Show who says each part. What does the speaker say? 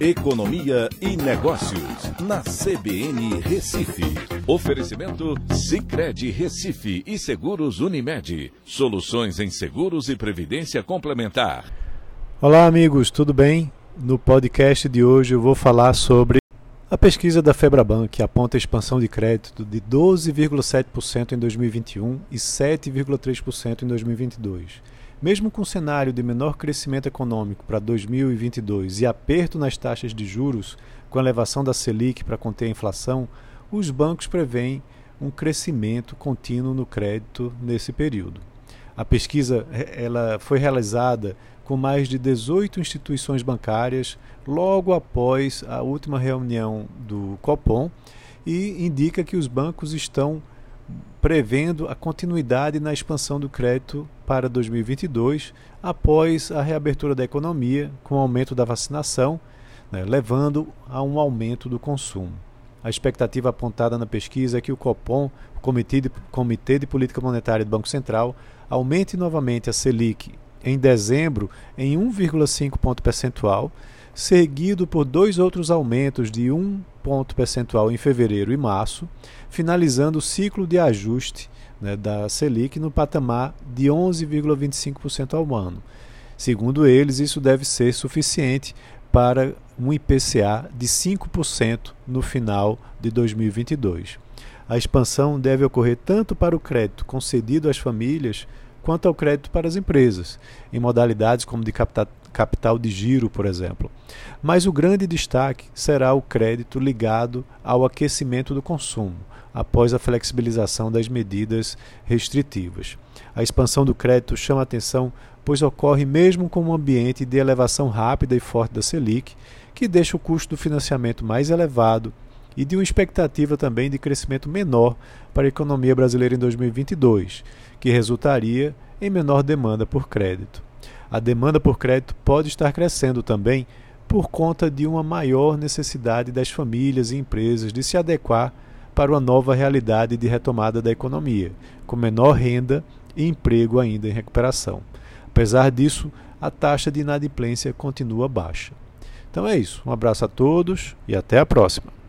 Speaker 1: Economia e Negócios, na CBN Recife. Oferecimento Cicred Recife e Seguros Unimed. Soluções em seguros e previdência complementar.
Speaker 2: Olá, amigos, tudo bem? No podcast de hoje eu vou falar sobre a pesquisa da Febraban, que aponta a expansão de crédito de 12,7% em 2021 e 7,3% em 2022. Mesmo com um cenário de menor crescimento econômico para 2022 e aperto nas taxas de juros, com a elevação da Selic para conter a inflação, os bancos preveem um crescimento contínuo no crédito nesse período. A pesquisa ela foi realizada com mais de 18 instituições bancárias logo após a última reunião do Copom e indica que os bancos estão prevendo a continuidade na expansão do crédito para 2022, após a reabertura da economia, com o aumento da vacinação, né, levando a um aumento do consumo. A expectativa apontada na pesquisa é que o Copom, o Comitê de, Comitê de Política Monetária do Banco Central, aumente novamente a Selic em dezembro em 1,5 ponto percentual, seguido por dois outros aumentos de 1 ponto percentual em fevereiro e março, finalizando o ciclo de ajuste né, da Selic no patamar de 11,25% ao ano. Segundo eles, isso deve ser suficiente para um IPCA de 5% no final de 2022. A expansão deve ocorrer tanto para o crédito concedido às famílias quanto ao crédito para as empresas, em modalidades como de capital de giro, por exemplo. Mas o grande destaque será o crédito ligado ao aquecimento do consumo, após a flexibilização das medidas restritivas. A expansão do crédito chama atenção, pois ocorre mesmo com um ambiente de elevação rápida e forte da Selic, que deixa o custo do financiamento mais elevado e de uma expectativa também de crescimento menor para a economia brasileira em 2022, que resultaria em menor demanda por crédito. A demanda por crédito pode estar crescendo também por conta de uma maior necessidade das famílias e empresas de se adequar para uma nova realidade de retomada da economia, com menor renda e emprego ainda em recuperação. Apesar disso, a taxa de inadimplência continua baixa. Então é isso. Um abraço a todos e até a próxima.